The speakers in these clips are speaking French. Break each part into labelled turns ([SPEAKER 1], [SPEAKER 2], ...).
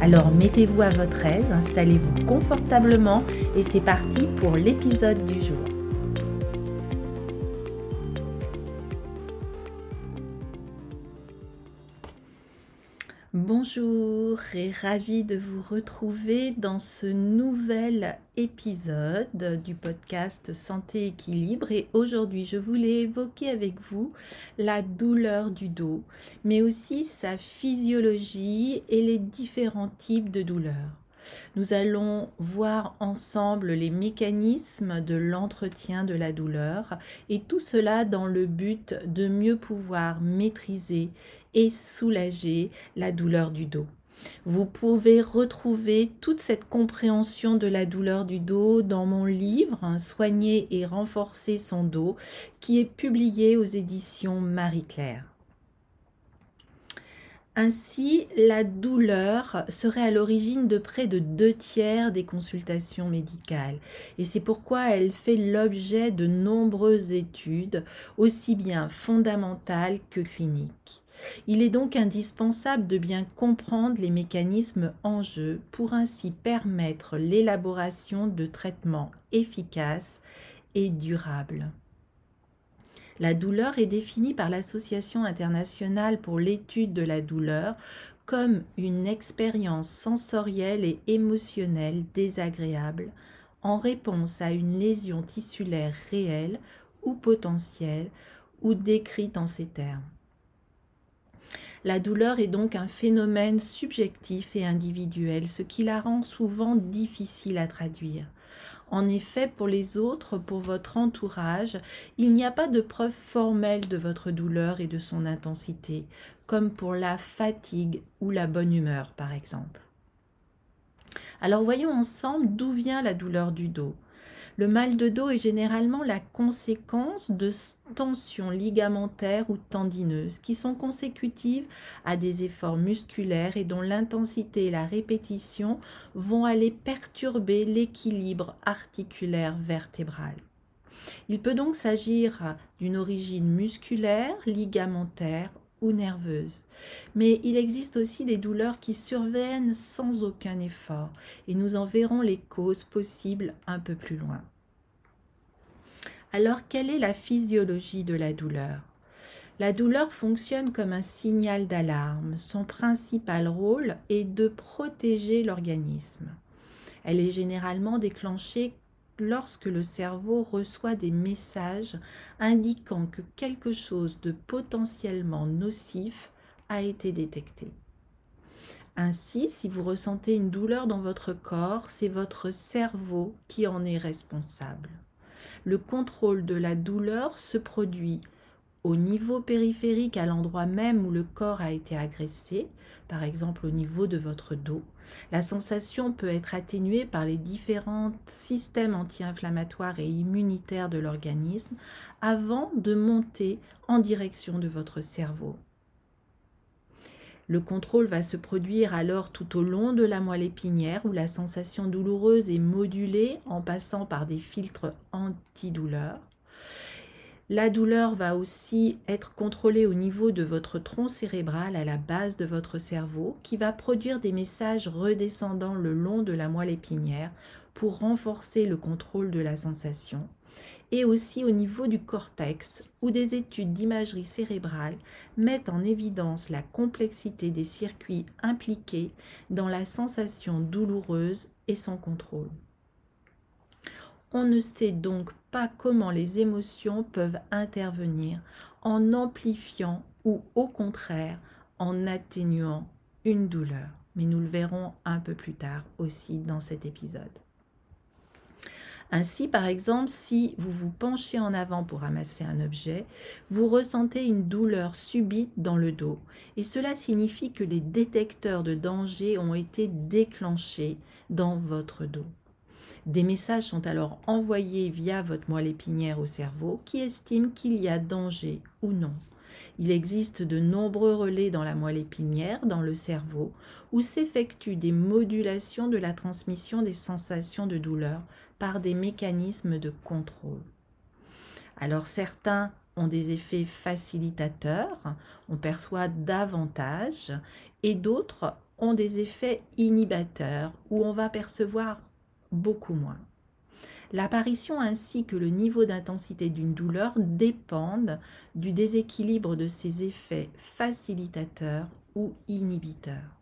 [SPEAKER 1] Alors mettez-vous à votre aise, installez-vous confortablement et c'est parti pour l'épisode du jour. Bonjour et ravi de vous retrouver dans ce nouvel épisode du podcast Santé Équilibre et aujourd'hui je voulais évoquer avec vous la douleur du dos mais aussi sa physiologie et les différents types de douleurs. Nous allons voir ensemble les mécanismes de l'entretien de la douleur et tout cela dans le but de mieux pouvoir maîtriser et soulager la douleur du dos. Vous pouvez retrouver toute cette compréhension de la douleur du dos dans mon livre Soigner et renforcer son dos qui est publié aux éditions Marie-Claire. Ainsi, la douleur serait à l'origine de près de deux tiers des consultations médicales. Et c'est pourquoi elle fait l'objet de nombreuses études, aussi bien fondamentales que cliniques. Il est donc indispensable de bien comprendre les mécanismes en jeu pour ainsi permettre l'élaboration de traitements efficaces et durables. La douleur est définie par l'Association internationale pour l'étude de la douleur comme une expérience sensorielle et émotionnelle désagréable en réponse à une lésion tissulaire réelle ou potentielle ou décrite en ces termes. La douleur est donc un phénomène subjectif et individuel, ce qui la rend souvent difficile à traduire. En effet, pour les autres, pour votre entourage, il n'y a pas de preuve formelle de votre douleur et de son intensité, comme pour la fatigue ou la bonne humeur, par exemple. Alors voyons ensemble d'où vient la douleur du dos. Le mal de dos est généralement la conséquence de tensions ligamentaires ou tendineuses qui sont consécutives à des efforts musculaires et dont l'intensité et la répétition vont aller perturber l'équilibre articulaire vertébral. Il peut donc s'agir d'une origine musculaire, ligamentaire ou nerveuse. Mais il existe aussi des douleurs qui surviennent sans aucun effort et nous en verrons les causes possibles un peu plus loin. Alors quelle est la physiologie de la douleur? La douleur fonctionne comme un signal d'alarme. Son principal rôle est de protéger l'organisme. Elle est généralement déclenchée lorsque le cerveau reçoit des messages indiquant que quelque chose de potentiellement nocif a été détecté. Ainsi, si vous ressentez une douleur dans votre corps, c'est votre cerveau qui en est responsable. Le contrôle de la douleur se produit au niveau périphérique, à l'endroit même où le corps a été agressé, par exemple au niveau de votre dos. La sensation peut être atténuée par les différents systèmes anti-inflammatoires et immunitaires de l'organisme avant de monter en direction de votre cerveau. Le contrôle va se produire alors tout au long de la moelle épinière où la sensation douloureuse est modulée en passant par des filtres antidouleurs. La douleur va aussi être contrôlée au niveau de votre tronc cérébral à la base de votre cerveau qui va produire des messages redescendant le long de la moelle épinière pour renforcer le contrôle de la sensation et aussi au niveau du cortex où des études d'imagerie cérébrale mettent en évidence la complexité des circuits impliqués dans la sensation douloureuse et son contrôle. On ne sait donc pas comment les émotions peuvent intervenir en amplifiant ou au contraire en atténuant une douleur. Mais nous le verrons un peu plus tard aussi dans cet épisode. Ainsi, par exemple, si vous vous penchez en avant pour ramasser un objet, vous ressentez une douleur subite dans le dos. Et cela signifie que les détecteurs de danger ont été déclenchés dans votre dos. Des messages sont alors envoyés via votre moelle épinière au cerveau qui estime qu'il y a danger ou non. Il existe de nombreux relais dans la moelle épinière, dans le cerveau, où s'effectuent des modulations de la transmission des sensations de douleur par des mécanismes de contrôle. Alors certains ont des effets facilitateurs, on perçoit davantage, et d'autres ont des effets inhibateurs, où on va percevoir beaucoup moins. L'apparition ainsi que le niveau d'intensité d'une douleur dépendent du déséquilibre de ses effets facilitateurs ou inhibiteurs.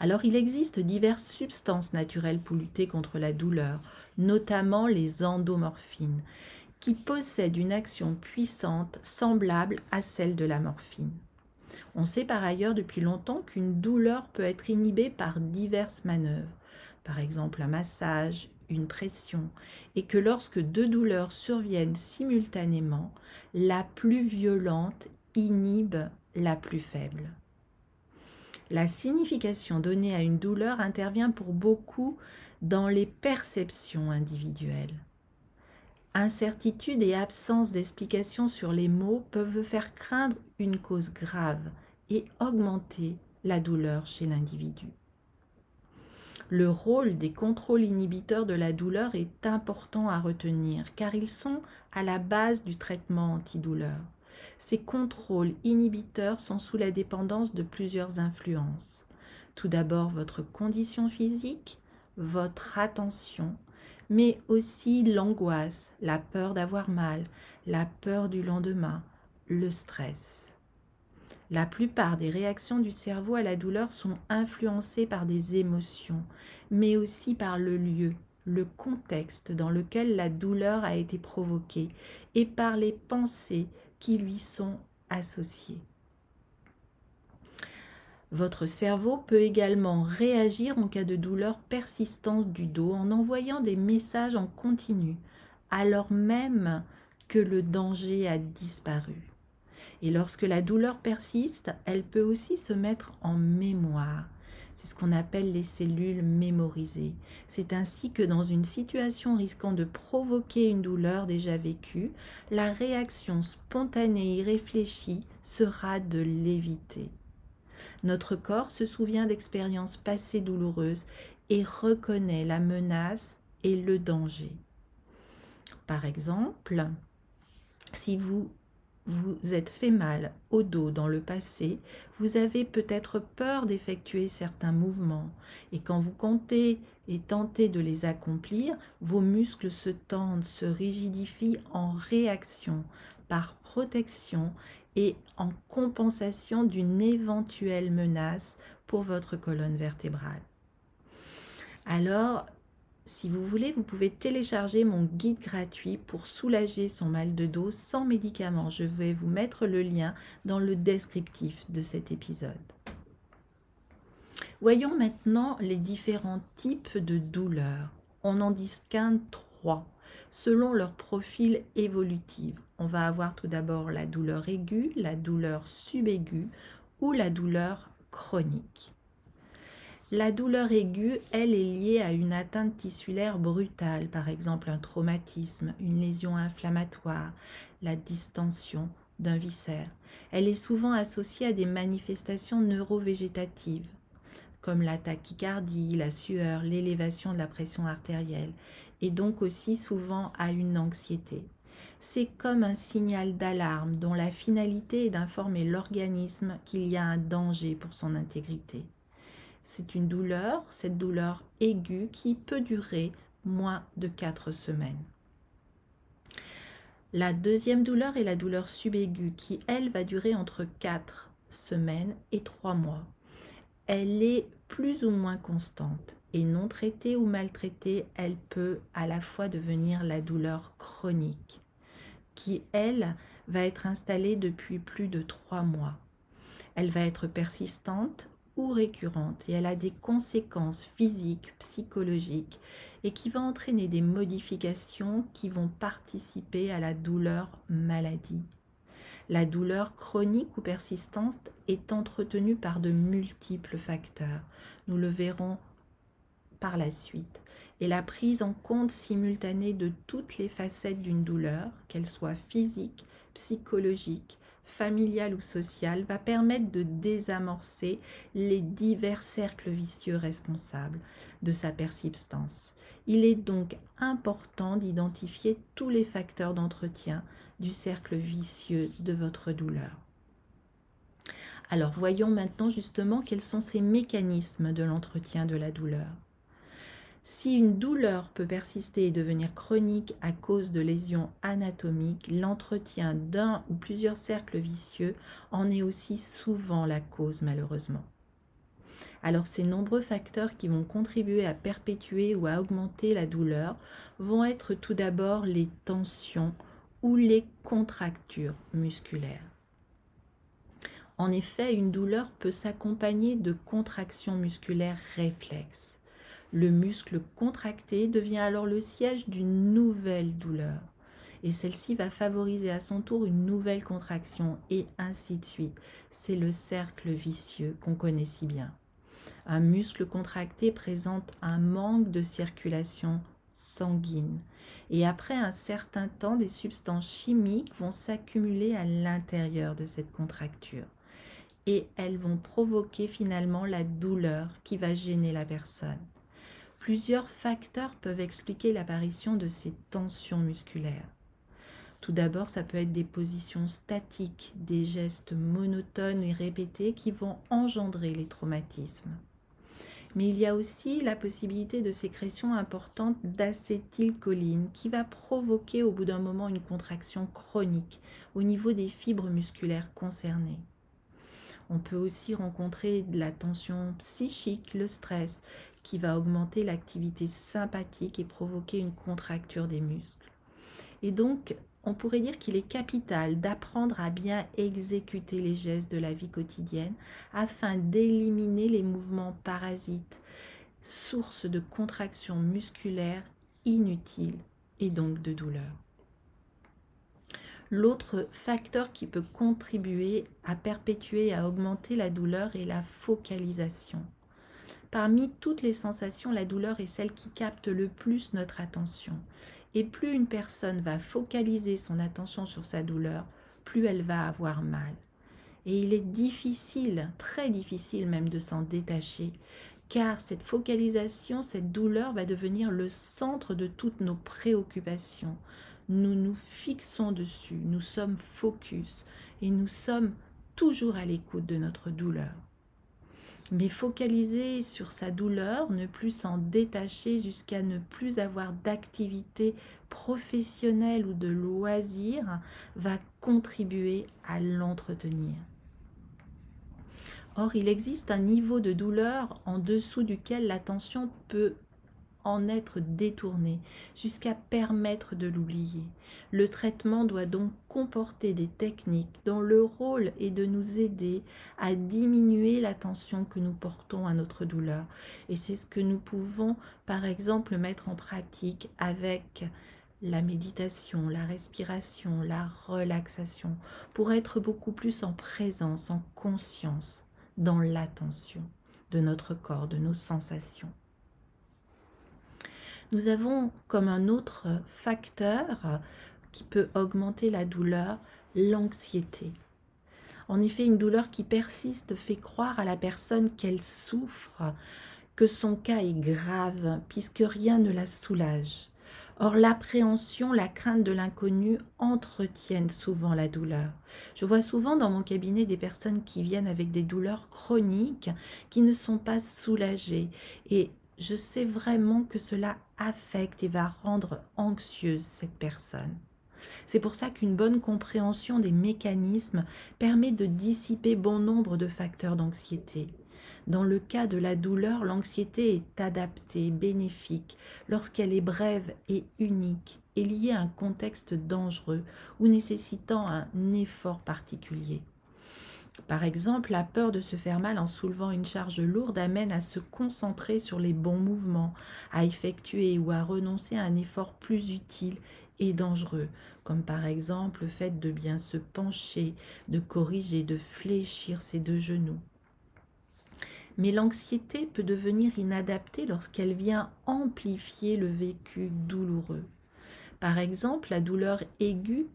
[SPEAKER 1] Alors il existe diverses substances naturelles pour lutter contre la douleur, notamment les endomorphines, qui possèdent une action puissante semblable à celle de la morphine. On sait par ailleurs depuis longtemps qu'une douleur peut être inhibée par diverses manœuvres, par exemple un massage, une pression, et que lorsque deux douleurs surviennent simultanément, la plus violente inhibe la plus faible. La signification donnée à une douleur intervient pour beaucoup dans les perceptions individuelles. Incertitude et absence d'explication sur les mots peuvent faire craindre une cause grave et augmenter la douleur chez l'individu. Le rôle des contrôles inhibiteurs de la douleur est important à retenir car ils sont à la base du traitement antidouleur. Ces contrôles inhibiteurs sont sous la dépendance de plusieurs influences. Tout d'abord votre condition physique, votre attention, mais aussi l'angoisse, la peur d'avoir mal, la peur du lendemain, le stress. La plupart des réactions du cerveau à la douleur sont influencées par des émotions, mais aussi par le lieu, le contexte dans lequel la douleur a été provoquée et par les pensées qui lui sont associées. Votre cerveau peut également réagir en cas de douleur persistante du dos en envoyant des messages en continu, alors même que le danger a disparu. Et lorsque la douleur persiste, elle peut aussi se mettre en mémoire. C'est ce qu'on appelle les cellules mémorisées. C'est ainsi que dans une situation risquant de provoquer une douleur déjà vécue, la réaction spontanée et réfléchie sera de l'éviter. Notre corps se souvient d'expériences passées douloureuses et reconnaît la menace et le danger. Par exemple, si vous vous êtes fait mal au dos dans le passé, vous avez peut-être peur d'effectuer certains mouvements et quand vous comptez et tentez de les accomplir, vos muscles se tendent, se rigidifient en réaction, par protection et en compensation d'une éventuelle menace pour votre colonne vertébrale. Alors, si vous voulez, vous pouvez télécharger mon guide gratuit pour soulager son mal de dos sans médicaments. Je vais vous mettre le lien dans le descriptif de cet épisode. Voyons maintenant les différents types de douleurs. On en distingue trois selon leur profil évolutif. On va avoir tout d'abord la douleur aiguë, la douleur subaiguë ou la douleur chronique. La douleur aiguë, elle, est liée à une atteinte tissulaire brutale, par exemple un traumatisme, une lésion inflammatoire, la distension d'un viscère. Elle est souvent associée à des manifestations neurovégétatives, comme la tachycardie, la sueur, l'élévation de la pression artérielle, et donc aussi souvent à une anxiété. C'est comme un signal d'alarme dont la finalité est d'informer l'organisme qu'il y a un danger pour son intégrité. C'est une douleur, cette douleur aiguë qui peut durer moins de 4 semaines. La deuxième douleur est la douleur subaiguë qui, elle, va durer entre 4 semaines et 3 mois. Elle est plus ou moins constante et non traitée ou maltraitée, elle peut à la fois devenir la douleur chronique qui, elle, va être installée depuis plus de 3 mois. Elle va être persistante récurrente et elle a des conséquences physiques, psychologiques et qui va entraîner des modifications qui vont participer à la douleur maladie. La douleur chronique ou persistante est entretenue par de multiples facteurs. Nous le verrons par la suite. Et la prise en compte simultanée de toutes les facettes d'une douleur, qu'elle soit physique, psychologique, familiale ou sociale, va permettre de désamorcer les divers cercles vicieux responsables de sa persistance. Il est donc important d'identifier tous les facteurs d'entretien du cercle vicieux de votre douleur. Alors voyons maintenant justement quels sont ces mécanismes de l'entretien de la douleur. Si une douleur peut persister et devenir chronique à cause de lésions anatomiques, l'entretien d'un ou plusieurs cercles vicieux en est aussi souvent la cause malheureusement. Alors ces nombreux facteurs qui vont contribuer à perpétuer ou à augmenter la douleur vont être tout d'abord les tensions ou les contractures musculaires. En effet, une douleur peut s'accompagner de contractions musculaires réflexes. Le muscle contracté devient alors le siège d'une nouvelle douleur. Et celle-ci va favoriser à son tour une nouvelle contraction et ainsi de suite. C'est le cercle vicieux qu'on connaît si bien. Un muscle contracté présente un manque de circulation sanguine. Et après un certain temps, des substances chimiques vont s'accumuler à l'intérieur de cette contracture et elles vont provoquer finalement la douleur qui va gêner la personne. Plusieurs facteurs peuvent expliquer l'apparition de ces tensions musculaires. Tout d'abord, ça peut être des positions statiques, des gestes monotones et répétés qui vont engendrer les traumatismes. Mais il y a aussi la possibilité de sécrétion importante d'acétylcholine qui va provoquer au bout d'un moment une contraction chronique au niveau des fibres musculaires concernées. On peut aussi rencontrer de la tension psychique, le stress, qui va augmenter l'activité sympathique et provoquer une contracture des muscles. Et donc, on pourrait dire qu'il est capital d'apprendre à bien exécuter les gestes de la vie quotidienne afin d'éliminer les mouvements parasites, source de contractions musculaires inutiles et donc de douleur. L'autre facteur qui peut contribuer à perpétuer et à augmenter la douleur est la focalisation. Parmi toutes les sensations, la douleur est celle qui capte le plus notre attention. Et plus une personne va focaliser son attention sur sa douleur, plus elle va avoir mal. Et il est difficile, très difficile même de s'en détacher, car cette focalisation, cette douleur va devenir le centre de toutes nos préoccupations, nous nous fixons dessus, nous sommes focus et nous sommes toujours à l'écoute de notre douleur. Mais focaliser sur sa douleur, ne plus s'en détacher jusqu'à ne plus avoir d'activité professionnelle ou de loisir, va contribuer à l'entretenir. Or, il existe un niveau de douleur en dessous duquel l'attention peut en être détourné jusqu'à permettre de l'oublier. Le traitement doit donc comporter des techniques dont le rôle est de nous aider à diminuer l'attention que nous portons à notre douleur. Et c'est ce que nous pouvons par exemple mettre en pratique avec la méditation, la respiration, la relaxation, pour être beaucoup plus en présence, en conscience, dans l'attention de notre corps, de nos sensations nous avons comme un autre facteur qui peut augmenter la douleur, l'anxiété. En effet, une douleur qui persiste fait croire à la personne qu'elle souffre, que son cas est grave, puisque rien ne la soulage. Or, l'appréhension, la crainte de l'inconnu entretiennent souvent la douleur. Je vois souvent dans mon cabinet des personnes qui viennent avec des douleurs chroniques qui ne sont pas soulagées. Et je sais vraiment que cela affecte et va rendre anxieuse cette personne. C'est pour ça qu'une bonne compréhension des mécanismes permet de dissiper bon nombre de facteurs d'anxiété. Dans le cas de la douleur, l'anxiété est adaptée, bénéfique, lorsqu'elle est brève et unique et liée à un contexte dangereux ou nécessitant un effort particulier. Par exemple, la peur de se faire mal en soulevant une charge lourde amène à se concentrer sur les bons mouvements, à effectuer ou à renoncer à un effort plus utile et dangereux, comme par exemple le fait de bien se pencher, de corriger, de fléchir ses deux genoux. Mais l'anxiété peut devenir inadaptée lorsqu'elle vient amplifier le vécu douloureux. Par exemple, la douleur aiguë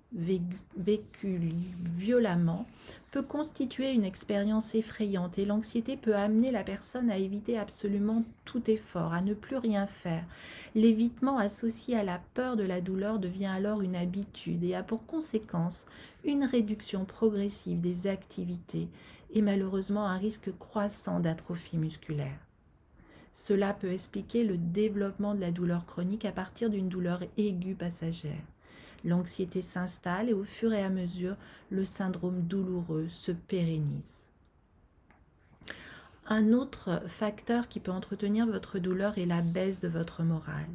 [SPEAKER 1] vécue violemment peut constituer une expérience effrayante et l'anxiété peut amener la personne à éviter absolument tout effort, à ne plus rien faire. L'évitement associé à la peur de la douleur devient alors une habitude et a pour conséquence une réduction progressive des activités et malheureusement un risque croissant d'atrophie musculaire. Cela peut expliquer le développement de la douleur chronique à partir d'une douleur aiguë passagère. L'anxiété s'installe et au fur et à mesure, le syndrome douloureux se pérennise. Un autre facteur qui peut entretenir votre douleur est la baisse de votre morale.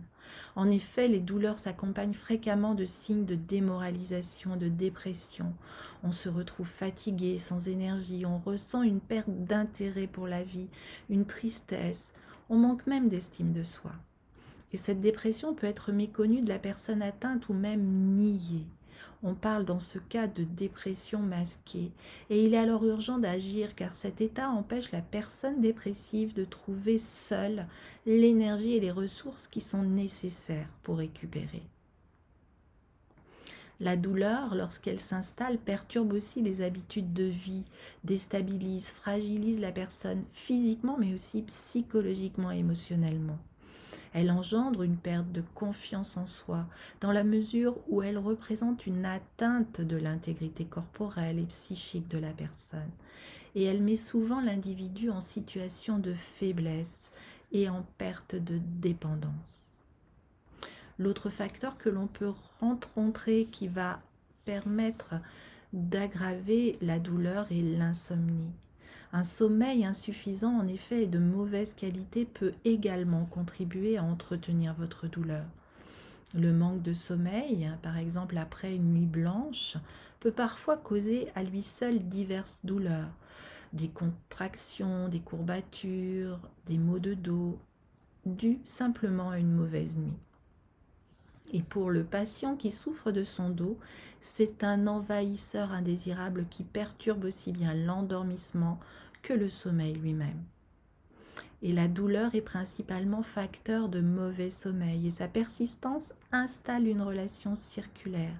[SPEAKER 1] En effet, les douleurs s'accompagnent fréquemment de signes de démoralisation, de dépression. On se retrouve fatigué, sans énergie, on ressent une perte d'intérêt pour la vie, une tristesse, on manque même d'estime de soi. Et cette dépression peut être méconnue de la personne atteinte ou même niée. On parle dans ce cas de dépression masquée et il est alors urgent d'agir car cet état empêche la personne dépressive de trouver seule l'énergie et les ressources qui sont nécessaires pour récupérer. La douleur, lorsqu'elle s'installe, perturbe aussi les habitudes de vie, déstabilise, fragilise la personne physiquement mais aussi psychologiquement et émotionnellement. Elle engendre une perte de confiance en soi, dans la mesure où elle représente une atteinte de l'intégrité corporelle et psychique de la personne. Et elle met souvent l'individu en situation de faiblesse et en perte de dépendance. L'autre facteur que l'on peut rencontrer qui va permettre d'aggraver la douleur est l'insomnie. Un sommeil insuffisant, en effet, et de mauvaise qualité peut également contribuer à entretenir votre douleur. Le manque de sommeil, par exemple après une nuit blanche, peut parfois causer à lui seul diverses douleurs, des contractions, des courbatures, des maux de dos, dus simplement à une mauvaise nuit. Et pour le patient qui souffre de son dos, c'est un envahisseur indésirable qui perturbe aussi bien l'endormissement que le sommeil lui-même. Et la douleur est principalement facteur de mauvais sommeil et sa persistance installe une relation circulaire.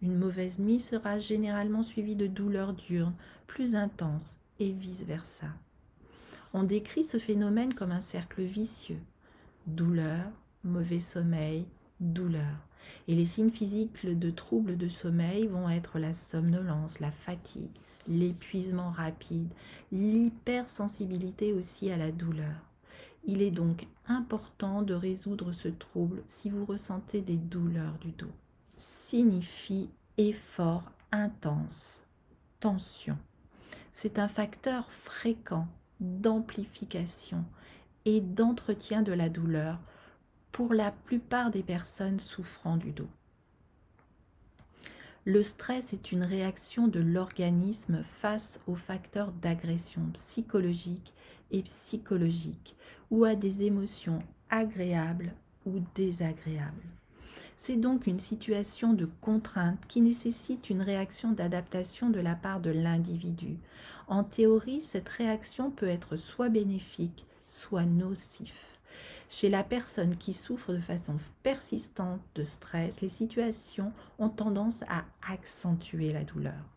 [SPEAKER 1] Une mauvaise nuit sera généralement suivie de douleurs diurnes, plus intenses, et vice-versa. On décrit ce phénomène comme un cercle vicieux. Douleur, mauvais sommeil, douleur. Et les signes physiques de troubles de sommeil vont être la somnolence, la fatigue, l'épuisement rapide, l'hypersensibilité aussi à la douleur. Il est donc important de résoudre ce trouble si vous ressentez des douleurs du dos. Signifie effort intense, tension. C'est un facteur fréquent d'amplification et d'entretien de la douleur pour la plupart des personnes souffrant du dos. Le stress est une réaction de l'organisme face aux facteurs d'agression psychologique et psychologique ou à des émotions agréables ou désagréables. C'est donc une situation de contrainte qui nécessite une réaction d'adaptation de la part de l'individu. En théorie, cette réaction peut être soit bénéfique, soit nocif. Chez la personne qui souffre de façon persistante de stress, les situations ont tendance à accentuer la douleur.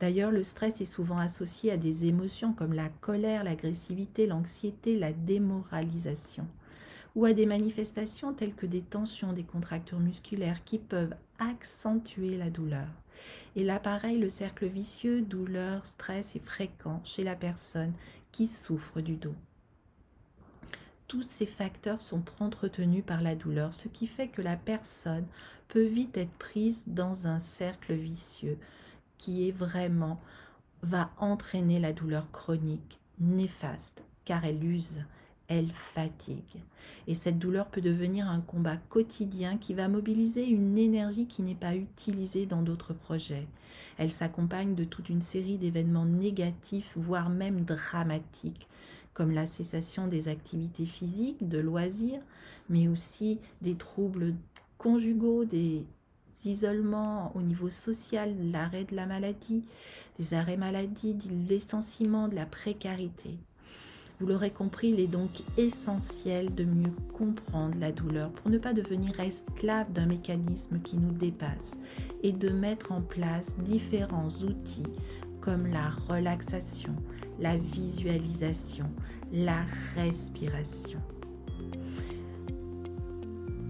[SPEAKER 1] D'ailleurs, le stress est souvent associé à des émotions comme la colère, l'agressivité, l'anxiété, la démoralisation, ou à des manifestations telles que des tensions, des contractures musculaires qui peuvent accentuer la douleur. Et là, pareil, le cercle vicieux, douleur, stress est fréquent chez la personne qui souffre du dos tous ces facteurs sont entretenus par la douleur, ce qui fait que la personne peut vite être prise dans un cercle vicieux qui est vraiment va entraîner la douleur chronique néfaste car elle use, elle fatigue. Et cette douleur peut devenir un combat quotidien qui va mobiliser une énergie qui n'est pas utilisée dans d'autres projets. Elle s'accompagne de toute une série d'événements négatifs, voire même dramatiques, comme la cessation des activités physiques, de loisirs, mais aussi des troubles conjugaux, des isolements au niveau social, l'arrêt de la maladie, des arrêts maladie, de licenciement, de la précarité. Vous l'aurez compris, il est donc essentiel de mieux comprendre la douleur pour ne pas devenir esclave d'un mécanisme qui nous dépasse et de mettre en place différents outils comme la relaxation, la visualisation, la respiration.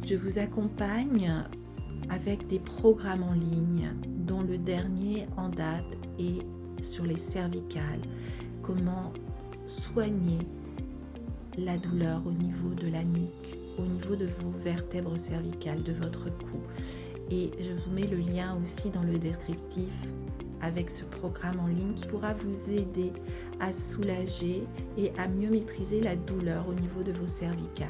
[SPEAKER 1] Je vous accompagne avec des programmes en ligne dont le dernier en date est sur les cervicales. Comment soigner la douleur au niveau de la nuque, au niveau de vos vertèbres cervicales, de votre cou. Et je vous mets le lien aussi dans le descriptif avec ce programme en ligne qui pourra vous aider à soulager et à mieux maîtriser la douleur au niveau de vos cervicales.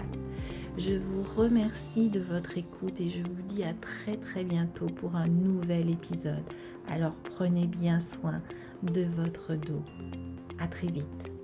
[SPEAKER 1] Je vous remercie de votre écoute et je vous dis à très très bientôt pour un nouvel épisode. Alors prenez bien soin de votre dos. À très vite.